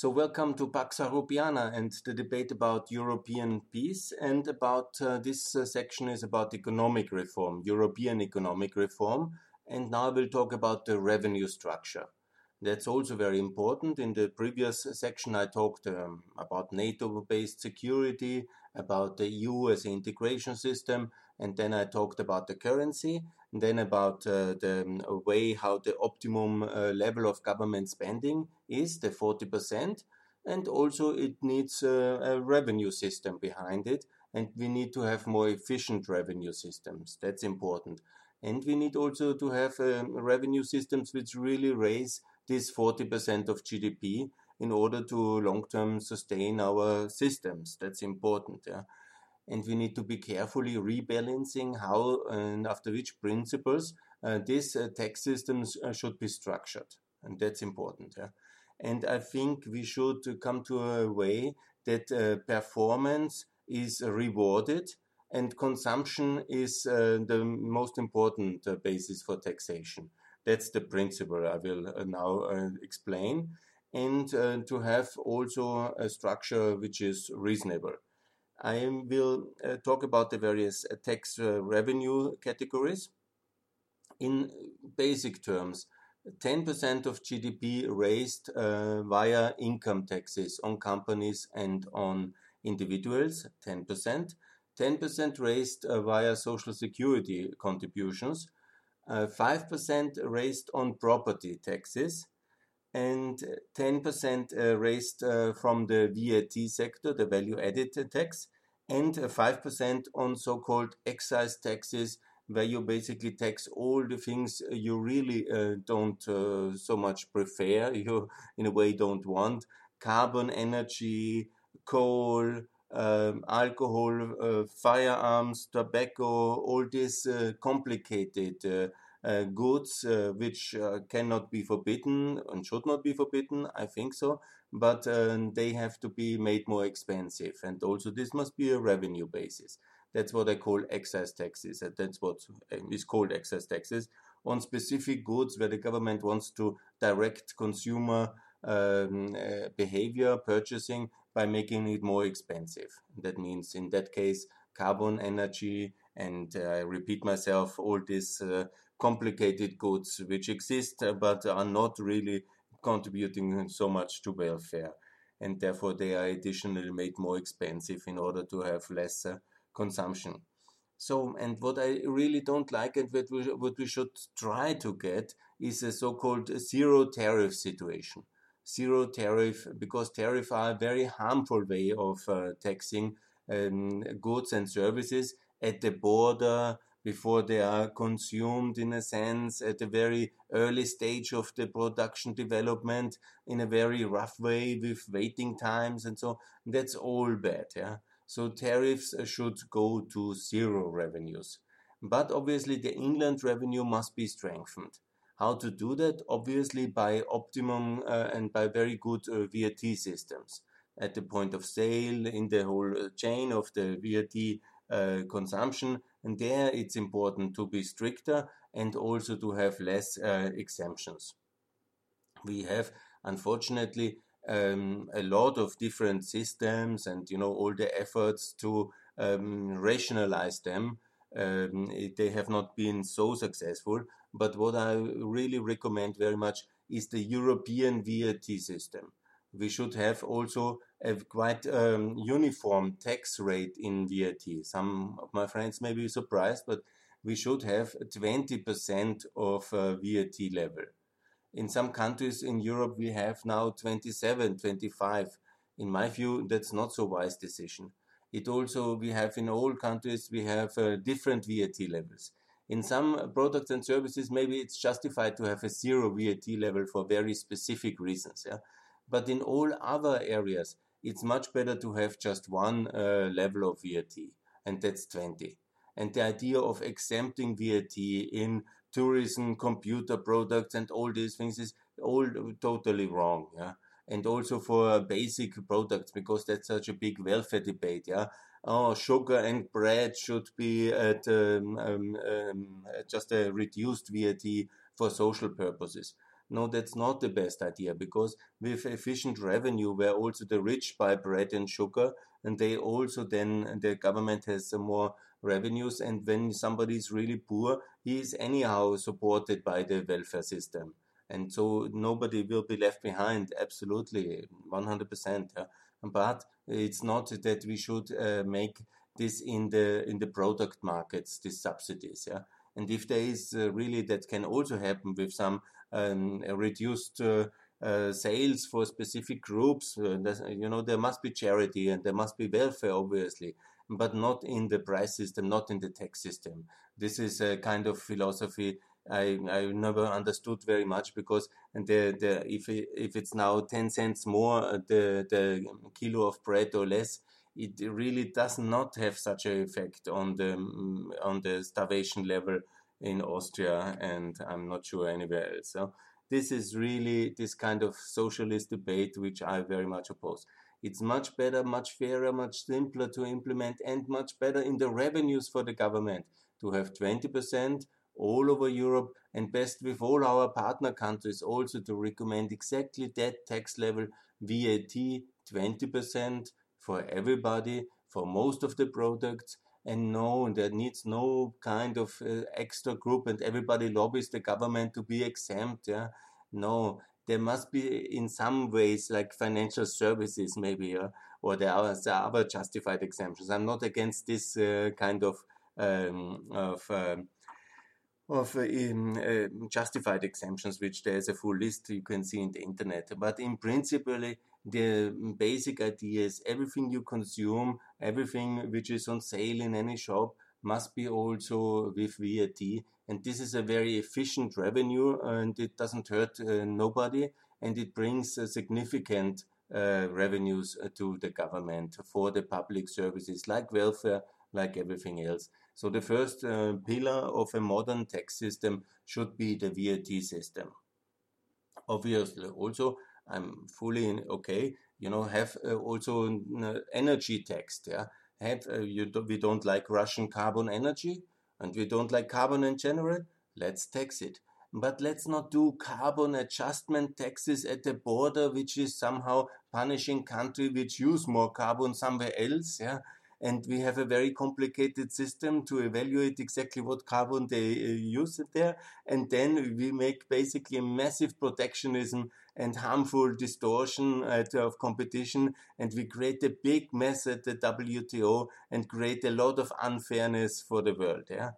So, welcome to Pax Europiana and the debate about European peace. And about uh, this uh, section is about economic reform, European economic reform. And now I will talk about the revenue structure. That's also very important. In the previous section, I talked um, about NATO based security, about the EU as an integration system, and then I talked about the currency, then about uh, the um, way how the optimum uh, level of government spending is, the 40%, and also it needs uh, a revenue system behind it, and we need to have more efficient revenue systems. That's important. And we need also to have um, revenue systems which really raise this 40% of GDP in order to long term sustain our systems. That's important. Yeah? And we need to be carefully rebalancing how and after which principles uh, these uh, tax systems uh, should be structured. And that's important. Yeah? And I think we should come to a way that performance is rewarded and consumption is the most important basis for taxation. That's the principle I will now explain, and uh, to have also a structure which is reasonable. I will uh, talk about the various tax revenue categories. In basic terms, 10% of GDP raised via income taxes on companies and on individuals, 10%. 10% raised uh, via social security contributions, uh, 5% raised on property taxes, and 10% uh, raised uh, from the VAT sector, the value added tax, and 5% on so called excise taxes, where you basically tax all the things you really uh, don't uh, so much prefer, you in a way don't want. Carbon, energy, coal, um, alcohol, uh, firearms, tobacco, all these uh, complicated uh, uh goods uh, which uh, cannot be forbidden and should not be forbidden, I think so, but they have to be made more expensive. And also, this must be a revenue basis. That's what I call excise taxes. And that's what is called excise taxes on specific goods where the government wants to direct consumer um, behavior, purchasing by making it more expensive. That means, in that case, carbon, energy, and uh, I repeat myself, all these uh, complicated goods which exist uh, but are not really contributing so much to welfare. And therefore, they are additionally made more expensive in order to have less consumption. So, and what I really don't like and what we, what we should try to get is a so called zero tariff situation zero tariff because tariff are a very harmful way of uh, taxing um, goods and services at the border before they are consumed in a sense at a very early stage of the production development in a very rough way with waiting times and so that's all bad yeah? So tariffs should go to zero revenues. But obviously the inland revenue must be strengthened. How to do that? Obviously, by optimum uh, and by very good uh, VAT systems. At the point of sale, in the whole uh, chain of the VAT uh, consumption. And there it's important to be stricter and also to have less uh, exemptions. We have, unfortunately, um, a lot of different systems and you know all the efforts to um, rationalize them um, they have not been so successful but what I really recommend very much is the European VAT system. We should have also a quite um, uniform tax rate in VAT. Some of my friends may be surprised, but we should have 20% of uh, VAT level. In some countries in Europe, we have now 27, 25. In my view, that's not so wise decision. It also, we have in all countries, we have uh, different VAT levels. In some products and services, maybe it's justified to have a zero VAT level for very specific reasons. Yeah? But in all other areas, it's much better to have just one uh, level of VAT, and that's 20. And the idea of exempting VAT in tourism, computer products, and all these things is all totally wrong. Yeah and also for basic products because that's such a big welfare debate. Yeah, oh, sugar and bread should be at um, um, um, just a reduced VAT for social purposes. No, that's not the best idea because with efficient revenue, where also the rich buy bread and sugar, and they also then the government has more revenues. And when somebody is really poor, he is anyhow supported by the welfare system. And so nobody will be left behind, absolutely, 100%. Yeah? But it's not that we should uh, make this in the in the product markets, these subsidies. Yeah, and if there is uh, really that can also happen with some um, reduced uh, uh, sales for specific groups. Uh, you know, there must be charity and there must be welfare, obviously, but not in the price system, not in the tax system. This is a kind of philosophy I, I never understood very much because the, the if it, if it's now 10 cents more uh, the the kilo of bread or less it really does not have such an effect on the mm, on the starvation level in Austria and I'm not sure anywhere else. So this is really this kind of socialist debate which I very much oppose. It's much better, much fairer, much simpler to implement, and much better in the revenues for the government to have 20% all over Europe and best with all our partner countries also to recommend exactly that tax level VAT 20% for everybody for most of the products and no, there needs no kind of uh, extra group, and everybody lobbies the government to be exempt. Yeah, no, there must be in some ways like financial services, maybe, uh, or there are, there are other justified exemptions. I'm not against this uh, kind of um, of. Um, of uh, uh, justified exemptions, which there's a full list you can see in the internet. But in principle, the basic idea is everything you consume, everything which is on sale in any shop must be also with VAT. And this is a very efficient revenue and it doesn't hurt uh, nobody and it brings uh, significant uh, revenues uh, to the government for the public services like welfare, like everything else. So the first uh, pillar of a modern tax system should be the VAT system. Obviously, also I'm fully in, okay. You know, have uh, also uh, energy tax. Yeah, have uh, you do, we don't like Russian carbon energy, and we don't like carbon in general. Let's tax it. But let's not do carbon adjustment taxes at the border, which is somehow punishing country which use more carbon somewhere else. Yeah, and we have a very complicated system to evaluate exactly what carbon they uh, use there and then we make basically a massive protectionism and harmful distortion at, of competition and we create a big mess at the WTO and create a lot of unfairness for the world yeah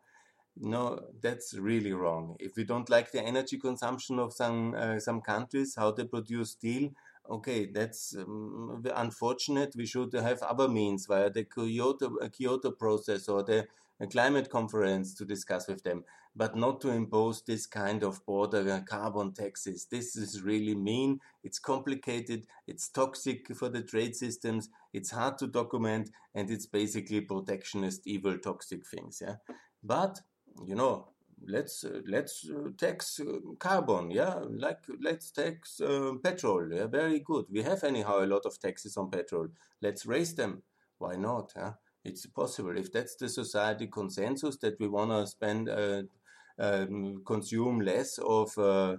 no that's really wrong if we don't like the energy consumption of some uh, some countries how they produce steel okay, that's um, unfortunate. We should have other means via the Kyoto, uh, Kyoto process or the uh, climate conference to discuss with them, but not to impose this kind of border uh, carbon taxes. This is really mean. It's complicated. It's toxic for the trade systems. It's hard to document, and it's basically protectionist, evil, toxic things. Yeah, but you know let's uh, let's uh, tax uh, carbon yeah like let's tax uh, petrol yeah very good we have anyhow a lot of taxes on petrol let's raise them why not yeah it's possible if that's the society consensus that we want to spend uh, um, consume less of uh,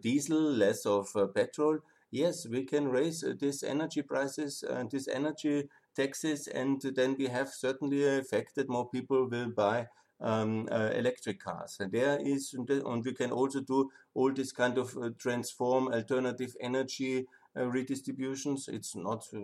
diesel less of petrol yes we can raise these energy prices and these energy taxes and then we have certainly a effect that more people will buy um, uh, electric cars. And there is, and we can also do all this kind of uh, transform alternative energy uh, redistributions. It's not uh,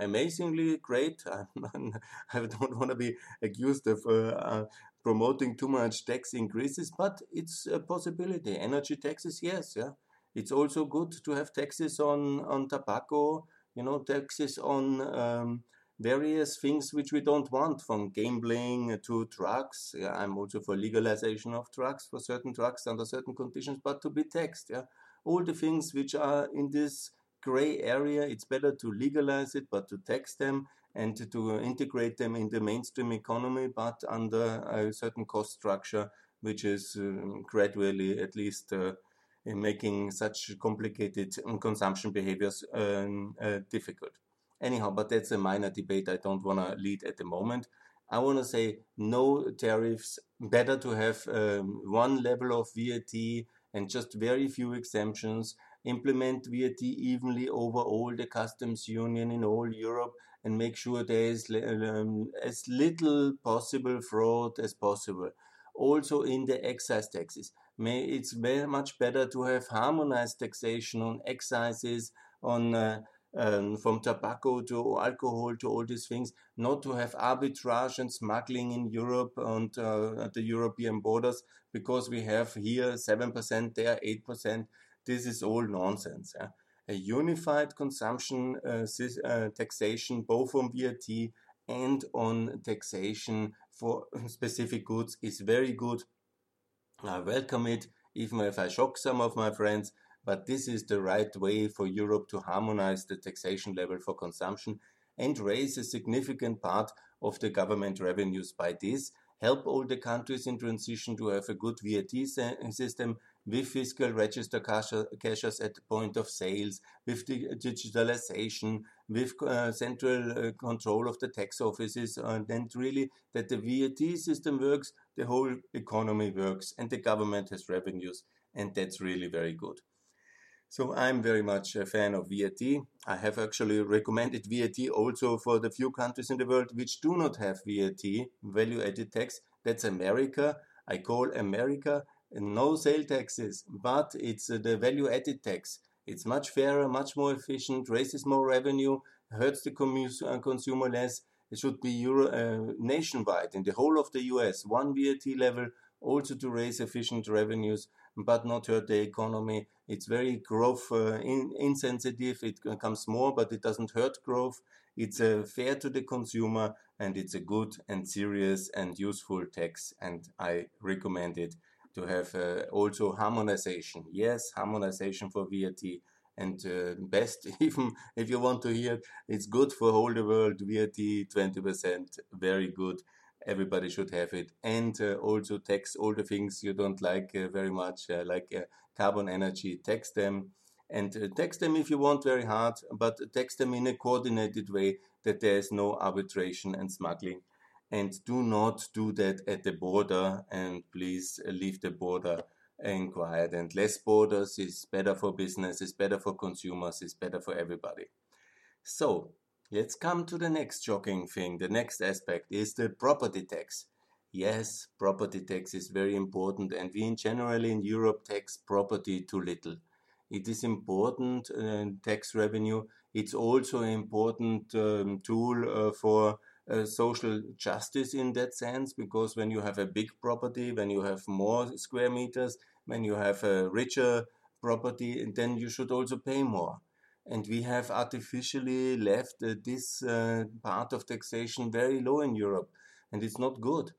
amazingly great. I don't want to be accused of uh, uh, promoting too much tax increases, but it's a possibility. Energy taxes, yes, yeah. It's also good to have taxes on on tobacco. You know, taxes on um, various things which we don't want, from gambling to drugs. Yeah, I'm also for legalization of drugs for certain drugs under certain conditions, but to be taxed. Yeah, all the things which are in this gray area, it's better to legalize it, but to tax them and to integrate them in the mainstream economy, but under a certain cost structure, which is um, gradually at least. Uh, making such complicated um, consumption behaviors um, uh, difficult. Anyhow, but that's a minor debate I don't want to lead at the moment. I want to say no tariffs, better to have um, one level of VAT and just very few exemptions. Implement VAT evenly over all the customs union in all Europe and make sure there is um, as little possible fraud as possible. Also in the excise taxes, May, it's very much better to have harmonized taxation on excises, on uh, um, from tobacco to alcohol to all these things, not to have arbitrage and smuggling in Europe and uh, at the European borders, because we have here 7%, there 8%. This is all nonsense. Yeah? A unified consumption uh, uh, taxation, both on VAT and on taxation for specific goods, is very good. I welcome it, even if I shock some of my friends but this is the right way for Europe to harmonize the taxation level for consumption and raise a significant part of the government revenues by this. Help all the countries in transition to have a good VAT system with fiscal register cashers at the point of sales, with the digitalization, with uh, central uh, control of the tax offices, and then really that the VAT system works, the whole economy works, and the government has revenues, and that's really very good. So I'm very much a fan of VAT. I have actually recommended VAT also for the few countries in the world which do not have VAT, value added tax. That's America. I call America no sale taxes, but it's uh, the value added tax. It's much fairer, much more efficient, raises more revenue, hurts the uh, consumer less. It should be Euro, uh, nationwide in the whole of the US, one VAT level, also to raise efficient revenues but not hurt the economy. It's very growth uh, in, insensitive. It comes more, but it doesn't hurt growth. It's uh, fair to the consumer and it's a good and serious and useful tax. And I recommend it to have uh, also harmonization. Yes, harmonization for VAT. And uh, best, even if you want to hear, it's good for whole the world. VAT 20%, very good everybody should have it and uh, also tax all the things you don't like uh, very much uh, like uh, carbon energy tax them and tax them if you want very hard but tax them in a coordinated way that there is no arbitration and smuggling and do not do that at the border and please leave the border and quiet and less borders is better for business is better for consumers is better for everybody so Let's come to the next shocking thing. The next aspect is the property tax. Yes, property tax is very important, and we in generally in Europe tax property too little. It is important uh, tax revenue. It's also an important um, tool uh, for uh, social justice in that sense, because when you have a big property, when you have more square meters, when you have a richer property, then you should also pay more and we have artificially left uh, this uh, part of taxation very low in Europe, and it's not good.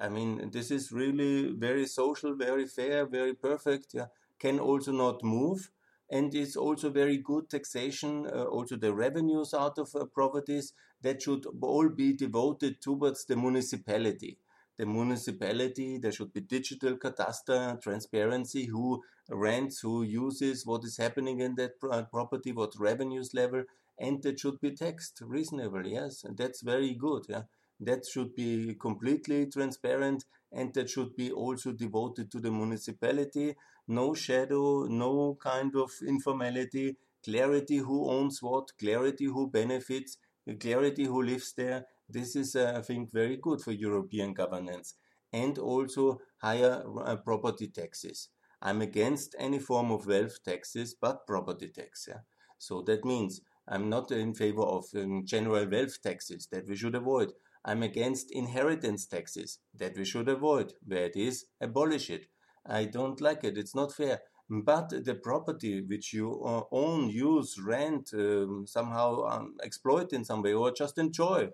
I mean, this is really very social, very fair, very perfect. Yeah, can also not move, and it's also very good taxation. Uh, also, the revenues out of uh, properties that should all be devoted towards the municipality the municipality. There should be digital cadastre, transparency, who rents, who uses, what is happening in that property, what revenues level, and that should be taxed reasonably. Yes, and that's very good. Yeah, that should be completely transparent, and that should be also devoted to the municipality. No shadow, no kind of informality. Clarity who owns what, clarity who benefits, clarity who lives there, this is, uh, I think, very good for European governance and also higher uh, property taxes. I'm against any form of wealth taxes but property tax. Yeah? So that means I'm not in favor of um, general wealth taxes that we should avoid. I'm against inheritance taxes that we should avoid. Where it is, abolish it. I don't like it. It's not fair. But the property which you uh, own, use, rent, um, somehow um, exploit in some way, or just enjoy,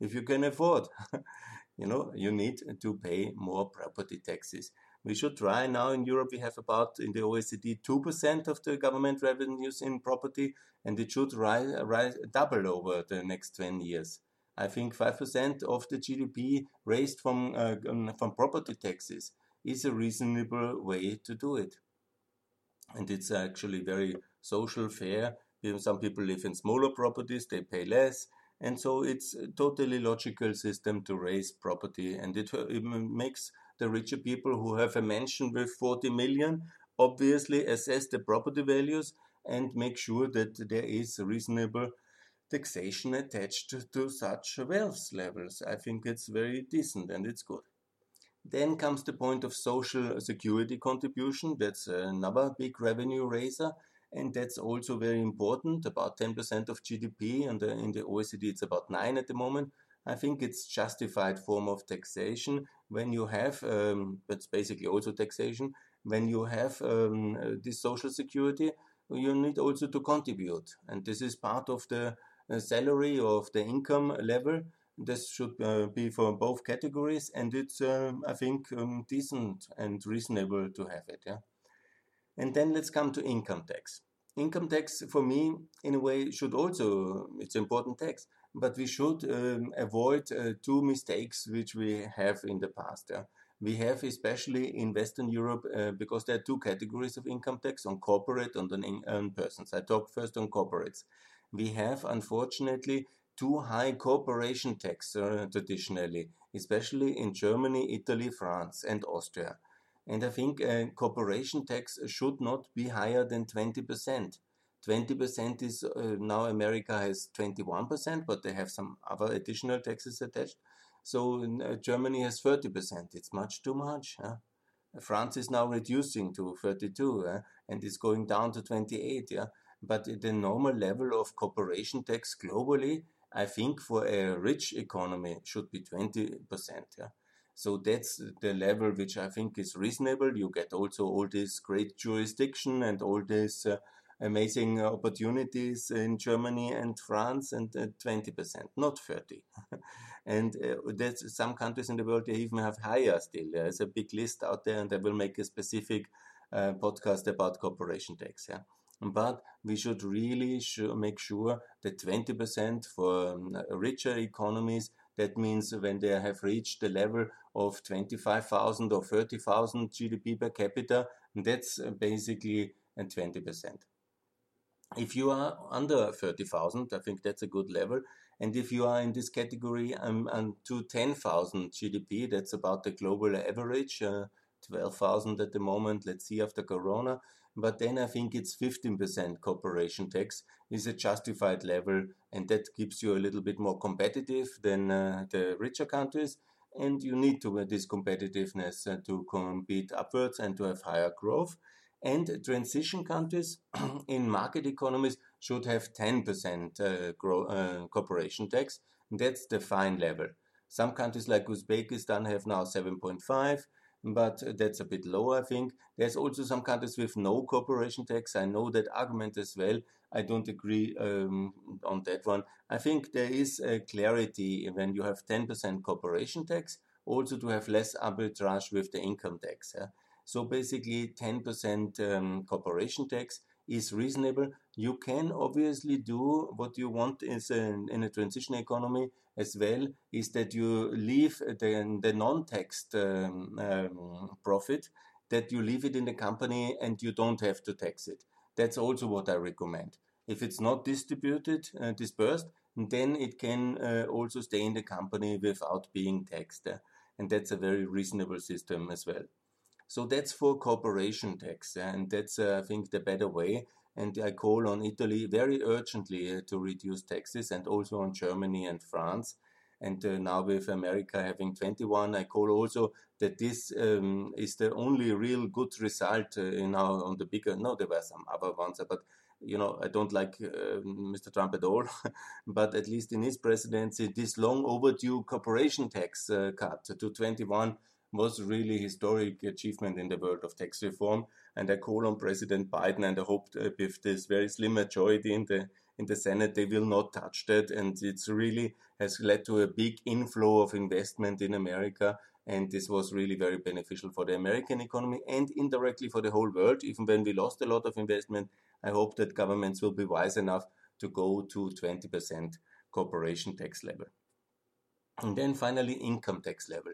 if you can afford. you know, you need to pay more property taxes. We should try now in Europe, we have about in the OECD 2% of the government revenues in property, and it should rise, rise double over the next 10 years. I think 5% of the GDP raised from, uh, from property taxes is a reasonable way to do it. And it's actually very social fair. Some people live in smaller properties, they pay less and so it's a totally logical system to raise property and it, uh, it makes the richer people who have a mansion with 40 million obviously assess the property values and make sure that there is reasonable taxation attached to such wealth levels. I think it's very decent and it's good. Then comes the point of social security contribution. That's another big revenue raiser. And that's also very important, about 10% of GDP. And in the OECD, it's about 9 at the moment. I think it's justified form of taxation when you have, um, that's basically also taxation, when you have um, uh, this social security, you need also to contribute. And this is part of the uh, salary of the income level. This should uh, be for both categories, and it's, um, I think, um, decent and reasonable to have it. Yeah. And then let's come to income tax. Income tax, for me, in a way, should also, it's important tax, but we should um, avoid uh, two mistakes which we have in the past. Yeah? We have, especially in Western Europe, uh, because there are two categories of income tax on corporate and on, on persons. I talk first on corporates. We have, unfortunately, too high corporation tax uh, traditionally, especially in Germany, Italy, France, and Austria. And I think uh, corporation tax should not be higher than 20%. 20% is uh, now America has 21%, but they have some other additional taxes attached. So uh, Germany has 30%. It's much too much. Huh? France is now reducing to 32 uh, and is going down to 28. Yeah, but the normal level of corporation tax globally, I think, for a rich economy should be 20%. Yeah. So that's the level which I think is reasonable. You get also all this great jurisdiction and all these uh, amazing opportunities in Germany and France, and uh, 20%, not 30. and uh, that's some countries in the world they even have higher still. There's a big list out there, and I will make a specific uh, podcast about corporation tax. Yeah. But we should really make sure that 20% for um, richer economies that means when they have reached the level of 25,000 or 30,000 GDP per capita, that's basically 20%. If you are under 30,000, I think that's a good level. And if you are in this category um, um, to 10,000 GDP, that's about the global average, uh, 12,000 at the moment. Let's see after Corona. But then I think it's 15% corporation tax is a justified level, and that keeps you a little bit more competitive than uh, the richer countries. And you need to have this competitiveness uh, to compete upwards and to have higher growth. And transition countries in market economies should have 10% uh, grow, uh, corporation tax. That's the fine level. Some countries like Uzbekistan have now 7.5 but that's a bit low, I think. There's also some countries with no corporation tax. I know that argument as well. I don't agree um, on that one. I think there is a clarity when you have 10% corporation tax, also to have less arbitrage with the income tax. Yeah? So basically, 10% um, corporation tax is reasonable. You can obviously do what you want in, in a transition economy as well, is that you leave the, the non-taxed um, um, profit, that you leave it in the company and you don't have to tax it. That's also what I recommend. If it's not distributed, uh, dispersed, then it can uh, also stay in the company without being taxed. Uh, and that's a very reasonable system as well. So that's for corporation tax, and that's, uh, I think, the better way. And I call on Italy very urgently uh, to reduce taxes, and also on Germany and France. And uh, now with America having 21, I call also that this um, is the only real good result uh, now on the bigger. No, there were some other ones, but you know, I don't like uh, Mr. Trump at all, but at least in his presidency, this long overdue corporation tax uh, cut to 21 was really historic achievement in the world of tax reform. And I call on President Biden, and I hope with this very slim majority in the in the Senate, they will not touch that. And it's really has led to a big inflow of investment in America. And this was really very beneficial for the American economy and indirectly for the whole world. Even when we lost a lot of investment, I hope that governments will be wise enough to go to 20% corporation tax level. And then finally, income tax level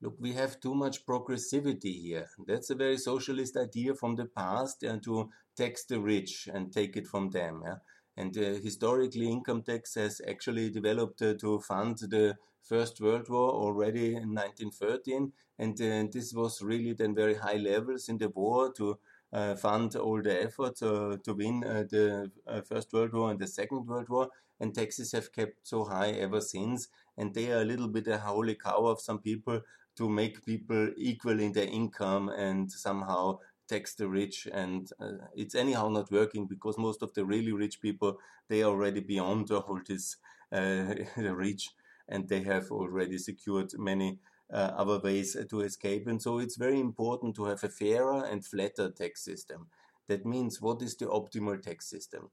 look, we have too much progressivity here. That's a very socialist idea from the past and to tax the rich and take it from them. Yeah? And uh, historically, income tax has actually developed uh, to fund the First World War already in 1913. And uh, this was really then very high levels in the war to uh, fund all the efforts uh, to win uh, the uh, First World War and the Second World War, and taxes have kept so high ever since. And they are a little bit a holy cow of some people to make people equal in their income and somehow tax the rich. And uh, it's anyhow not working because most of the really rich people they are already beyond all this uh, rich, and they have already secured many uh, other ways to escape. And so it's very important to have a fairer and flatter tax system. That means what is the optimal tax system?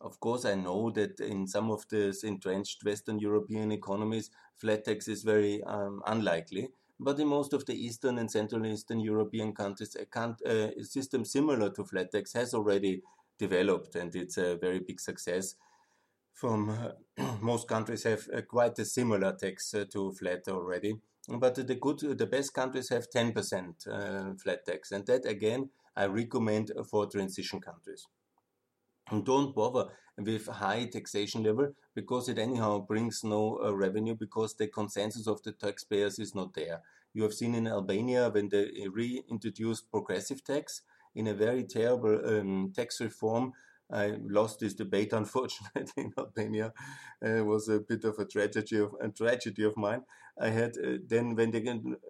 Of course, I know that in some of the entrenched Western European economies, flat tax is very um, unlikely. But in most of the Eastern and Central Eastern European countries, a, a system similar to flat tax has already developed, and it's a very big success. From uh, most countries have uh, quite a similar tax uh, to flat already but the good, the best countries have 10% uh, flat tax, and that again I recommend for transition countries. And don't bother with high taxation level because it anyhow brings no uh, revenue because the consensus of the taxpayers is not there. You have seen in Albania when they reintroduced progressive tax in a very terrible um, tax reform I lost this debate, unfortunately, in Albania. Uh, it was a bit of a tragedy of a tragedy of mine. I had uh, then when they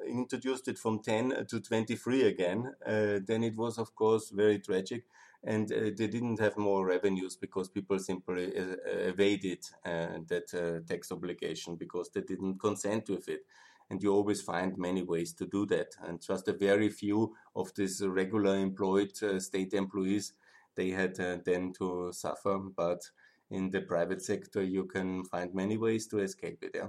introduced it from 10 to 23 again, uh, then it was of course very tragic, and uh, they didn't have more revenues because people simply uh, evaded uh, that tax obligation because they didn't consent with it and you always find many ways to do that. And just a very few of these regular employed uh, state employees they had uh, then to suffer. But in the private sector, you can find many ways to escape it. Yeah?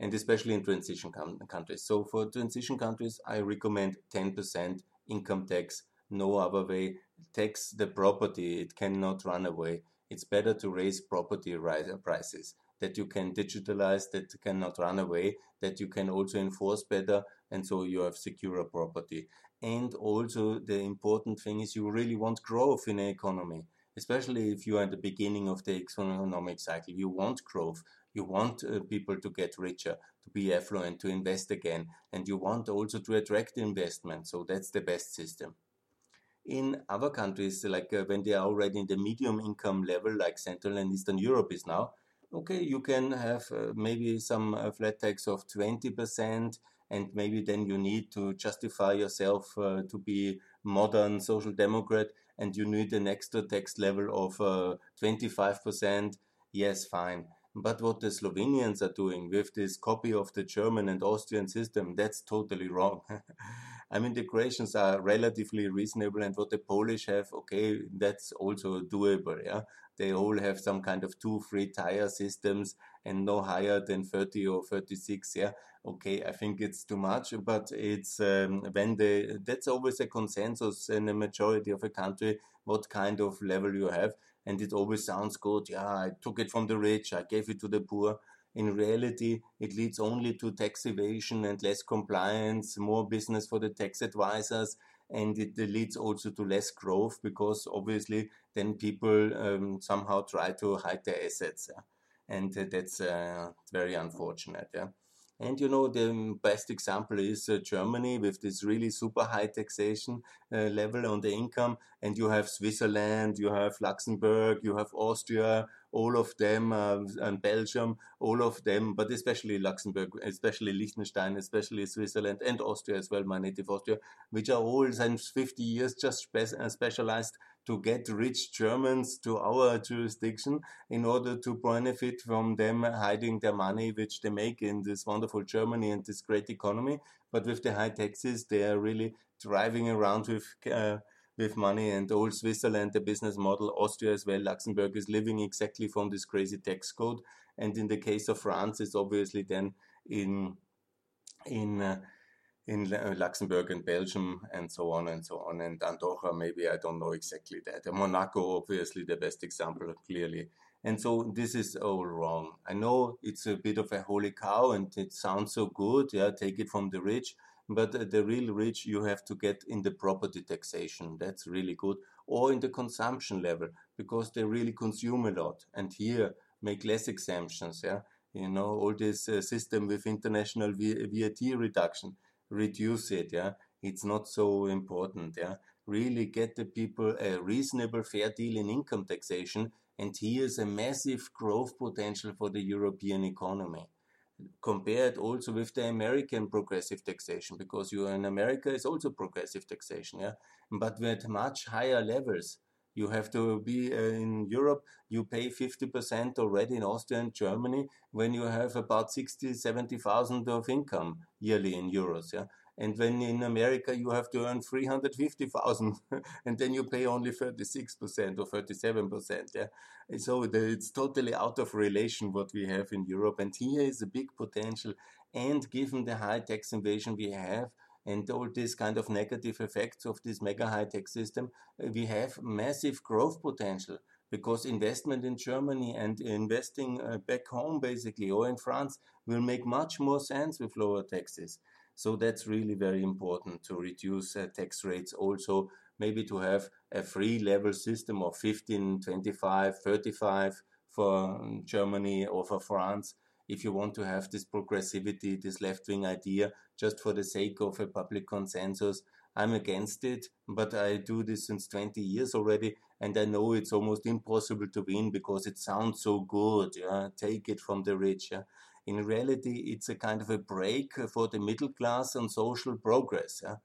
And especially in transition countries. So for transition countries, I recommend 10% income tax. No other way. Tax the property. It cannot run away. It's better to raise property prices that you can digitalize, that cannot run away, that you can also enforce better, and so you have secure property. And also, the important thing is you really want growth in the economy, especially if you are at the beginning of the economic cycle. You want growth. You want uh, people to get richer, to be affluent, to invest again, and you want also to attract investment. So that's the best system. In other countries, like uh, when they are already in the medium income level, like Central and Eastern Europe is now, okay, you can have uh, maybe some uh, flat tax of 20%, and maybe then you need to justify yourself uh, to be modern social democrat and you need an extra tax level of uh, 25% yes fine but what the Slovenians are doing with this copy of the German and Austrian system, that's totally wrong. I mean, the Croatians are relatively reasonable, and what the Polish have, okay, that's also doable. Yeah, they all have some kind of two free tire systems and no higher than 30 or 36. Yeah, okay, I think it's too much, but it's um, when the that's always a consensus in a majority of a country what kind of level you have and it always sounds good. Yeah, I took it from the rich, I gave it to the poor. In reality, it leads only to tax evasion and less compliance, more business for the tax advisors, and it leads also to less growth because obviously then people um, somehow try to hide their assets. And uh, that's uh, very unfortunate. Yeah. And you know, the best example is uh, Germany with this really super high taxation uh, level on the income. And you have Switzerland, you have Luxembourg, you have Austria, all of them, uh, and Belgium, all of them, but especially Luxembourg, especially Liechtenstein, especially Switzerland and Austria as well, my native Austria, which are all since 50 years just spe- uh, specialized to get rich Germans to our jurisdiction in order to benefit from them hiding their money, which they make in this wonderful Germany and this great economy. But with the high taxes, they are really driving around with. Uh, with money and all Switzerland, the business model, Austria as well, Luxembourg is living exactly from this crazy tax code. And in the case of France, it's obviously then in in uh, in uh, Luxembourg and Belgium and so on and so on. And Andorra, maybe I don't know exactly that. Monaco, obviously, the best example, clearly. And so this is all wrong. I know it's a bit of a holy cow and it sounds so good. Yeah, take it from the rich. But the real rich, you have to get in the property taxation. That's really good. Or in the consumption level, because they really consume a lot. And here, make less exemptions. Yeah, you know, all this uh, system with international VAT reduction reduce it. Yeah, it's not so important. Yeah, really get the people a reasonable, fair deal in income taxation. And here's a massive growth potential for the European economy. Compared also with the American progressive taxation, because you in America is also progressive taxation, yeah, but with much higher levels. You have to be uh, in Europe, you pay 50% already in Austria and Germany when you have about 60, 70,000 of income yearly in euros. Yeah. And when in America you have to earn 350,000 and then you pay only 36% or 37%. Yeah. So the, it's totally out of relation what we have in Europe. And here is a big potential. And given the high tax invasion we have, and all these kind of negative effects of this mega high tech system, uh, we have massive growth potential because investment in Germany and investing uh, back home basically or in France will make much more sense with lower taxes. So that's really very important to reduce uh, tax rates also maybe to have a free level system of 15, 25, 35 for um, Germany or for France if you want to have this progressivity, this left wing idea, just for the sake of a public consensus. I'm against it, but I do this since 20 years already, and I know it's almost impossible to win because it sounds so good. Yeah? Take it from the rich. Yeah? In reality, it's a kind of a break for the middle class and social progress. Yeah?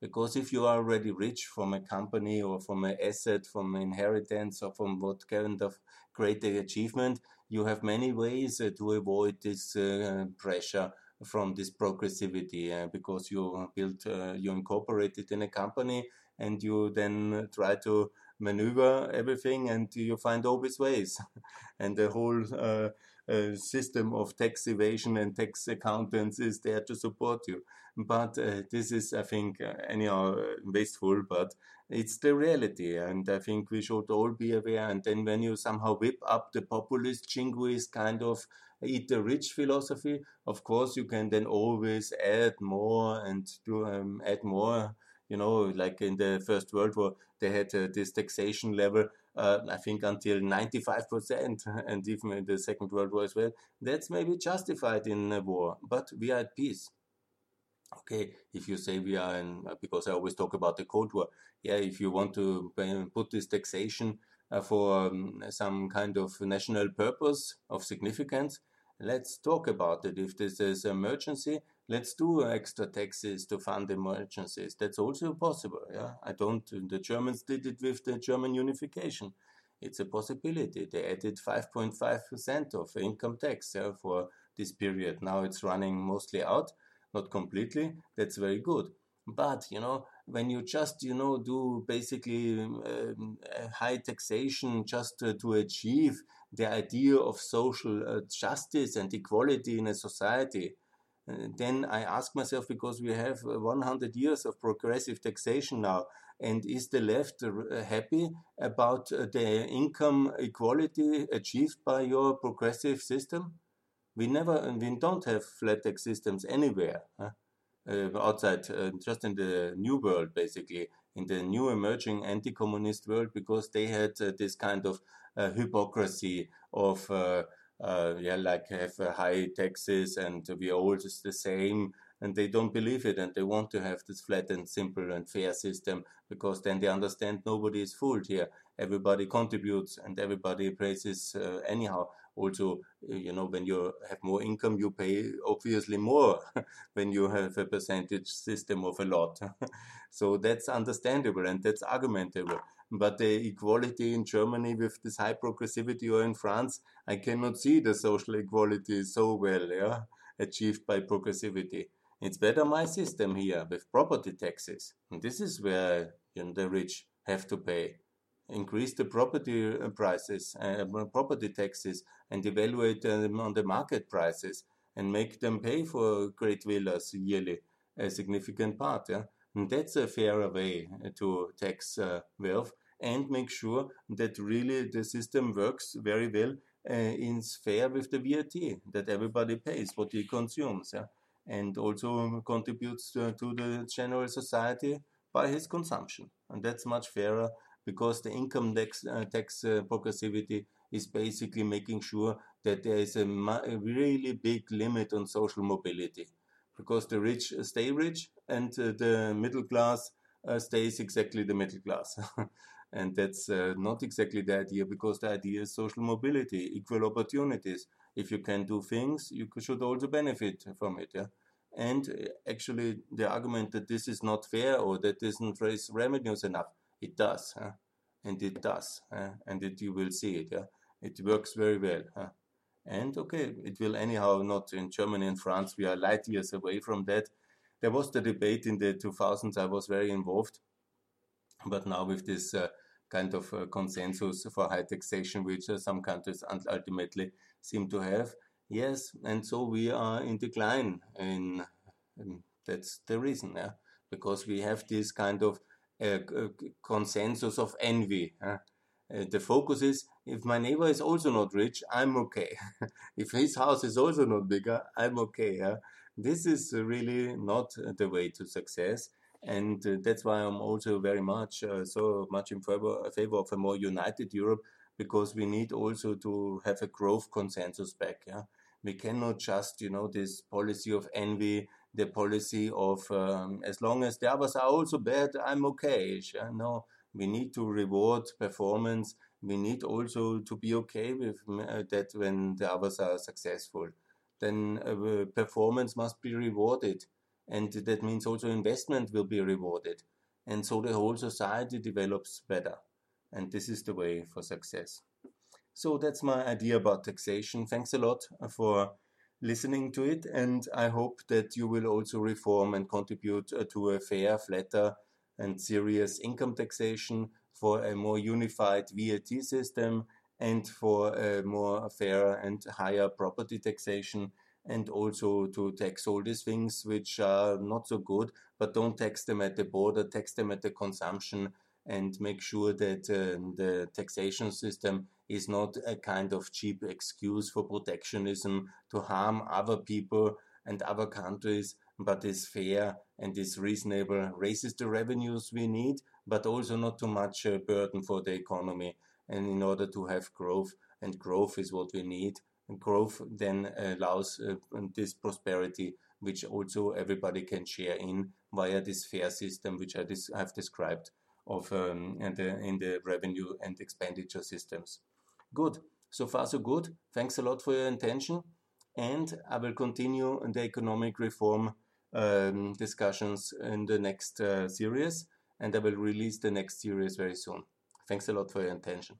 Because if you are already rich from a company or from an asset, from inheritance, or from what kind of great achievement, you have many ways uh, to avoid this uh, pressure from this progressivity uh, because you built, you incorporate it in a company and you then try to maneuver everything and you find always ways. and the whole uh, uh, system of tax evasion and tax accountants is there to support you. But uh, this is, I think, anyhow, wasteful, but it's the reality. And I think we should all be aware. And then when you somehow whip up the populist, jingoist kind of eat the rich philosophy, of course, you can then always add more and do um, add more. You know, like in the First World War, they had uh, this taxation level, uh, I think, until 95%, and even in the Second World War as well. That's maybe justified in a war, but we are at peace okay, if you say we are in, uh, because I always talk about the Cold War, yeah, if you want to put this taxation uh, for um, some kind of national purpose of significance, let's talk about it. If this is emergency, let's do extra taxes to fund emergencies. That's also possible. Yeah, I don't. The Germans did it with the German unification. It's a possibility. They added 5.5% of income tax yeah, for this period. Now it's running mostly out not completely, that's very good. But you know, when you just you know do basically um, high taxation just to achieve the idea of social uh, justice and equality in a society, uh, then I ask myself because we have uh, 100 years of progressive taxation now, and is the left happy about the income equality achieved by your progressive system? We never we don't have flat tax systems anywhere huh? uh, outside uh, just in the new world basically in the new emerging anti-communist world because they had uh, this kind of uh, hypocrisy of uh, uh, yeah like have high taxes and we are all just the same and they don't believe it and they want to have this flat and simple and fair system because then they understand nobody is fooled here everybody contributes and everybody praises anyhow also uh, you know when you have more income you pay obviously more when you have a percentage system of a lot so that's understandable and that's argumentable but the equality in Germany with this high progressivity or in France I cannot see the social equality so well yeah achieved by progressivity it's better my system here with property taxes. And this is where you know, the rich have to pay. Increase the property uh, prices, uh, property taxes, and evaluate them on the market prices, and make them pay for great villas yearly, a significant part. Yeah? And that's a fairer way to tax uh, wealth and make sure that really the system works very well uh, is fair with the VAT, that everybody pays what he consumes. Yeah? and also contributes to, to the general society by his consumption. And that's much fairer because the income tax, uh, tax uh, progressivity is basically making sure that there is a, a, really big limit on social mobility because the rich stay rich and uh, the middle class uh, stays exactly the middle class. and that's uh, not exactly the idea because the idea is social mobility, equal opportunities. If you can do things, you should also benefit from it. Yeah? And uh, actually, the argument that this is not fair or that doesn't raise revenues enough, it does. Huh? And it does. Huh? And it, you will see it. Yeah? It works very well. Huh? And okay, it will anyhow not in Germany and France. We are light years away from that. There was the debate in the 2000s. I was very involved, but now with this uh, kind of uh, consensus for high taxation, which uh, some countries ultimately seem to have, yes, and so we are in decline. In, in that's the reason, yeah, because we have this kind of uh, consensus of envy. Uh, the focus is if my neighbor is also not rich, I'm okay. if his house is also not bigger, I'm okay. Yeah? This is really not the way to success. And uh, that's why I'm also very much uh, so much in favor, favor of a more united Europe because we need also to have a growth consensus back. Yeah, we cannot just you know this policy of envy, the policy of um, as long as the others are also bad, I'm okay. Yeah? No, we need to reward performance. We need also to be okay with uh, that when the others are successful. Then uh, performance must be rewarded and that means also investment will be rewarded. And so the whole society develops better. And this is the way for success. So that's my idea about taxation. Thanks a lot for listening to it. And I hope that you will also reform and contribute uh, to a fair, flatter, and serious income taxation for a more unified VAT system and for a more fair and higher property taxation and also to tax all these things which are not so good, but don't tax them at the border, tax them at the consumption, and make sure that uh, the taxation system is not a kind of cheap excuse for protectionism to harm other people and other countries, but is fair and is reasonable, raises the revenues we need, but also not too much a burden for the economy. And in order to have growth, and growth is what we need, growth then allows uh, this prosperity, which also everybody can share in via this fair system, which I have described of um, the, in the revenue and expenditure systems. Good. So far, so good. Thanks a lot for your attention. And I will continue the economic reform um, discussions in the next uh, series. And I will release the next series very soon. Thanks a lot for your attention.